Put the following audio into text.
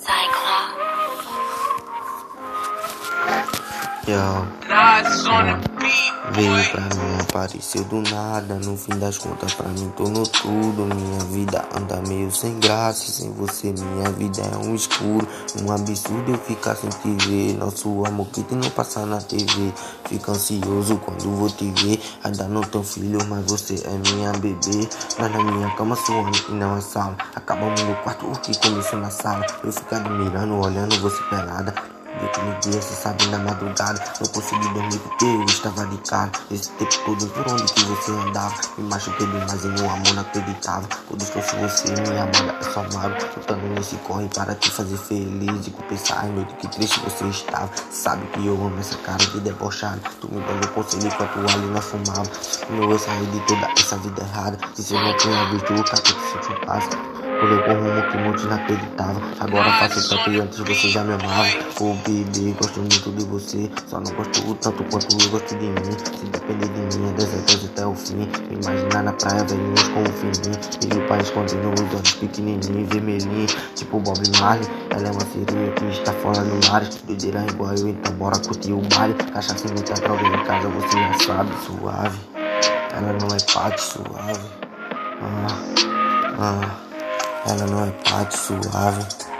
Cyclops Yo. Veio pra mim, apareceu do nada. No fim das contas, pra mim tornou tudo. Minha vida anda meio sem graça. Sem você, minha vida é um escuro. Um absurdo eu ficar sem te ver. Nosso amor que te não passa na TV. Fica ansioso quando vou te ver. Ainda não tenho filho, mas você é minha bebê. Nós na minha cama suando e não é sala. Acabamos no quarto, o que começou na sala. Eu ficando mirando, olhando você pelada. Aquele dia, cê sabe, na madrugada Não consegui dormir porque eu estava de cara. Esse tempo todo por onde que você andava? Me machuquei demais e meu amor não acreditava Quando esqueci você, minha amada é só mago Lutando nesse corre para te fazer feliz E por pensar, ai noite que triste você estava. Sabe que eu amo essa cara de debochado. Tu me dando conselho enquanto ali nós fumava. Meu eu saí de toda essa vida errada. E se eu não tinha visto o que se passa Colocou rumo que muitos não acreditavam. Agora faço tanto e antes você já me amava. Ô bebê, gosto muito de você. Só não gosto tanto quanto eu gosto de mim. Se depender de mim, é deserto até o fim. Imaginar na praia velhinhos com o fininho. E o pai escondendo os olhos pequenininho, vermelhinho. Tipo Bob Marley. Ela é uma sereia que está fora do mar. Doideira igual eu, então bora curtir o baile. Cachaça e muita droga em casa, você já sabe, suave. Ela não é parte suave. Ah, ah. Ela não é parte suave.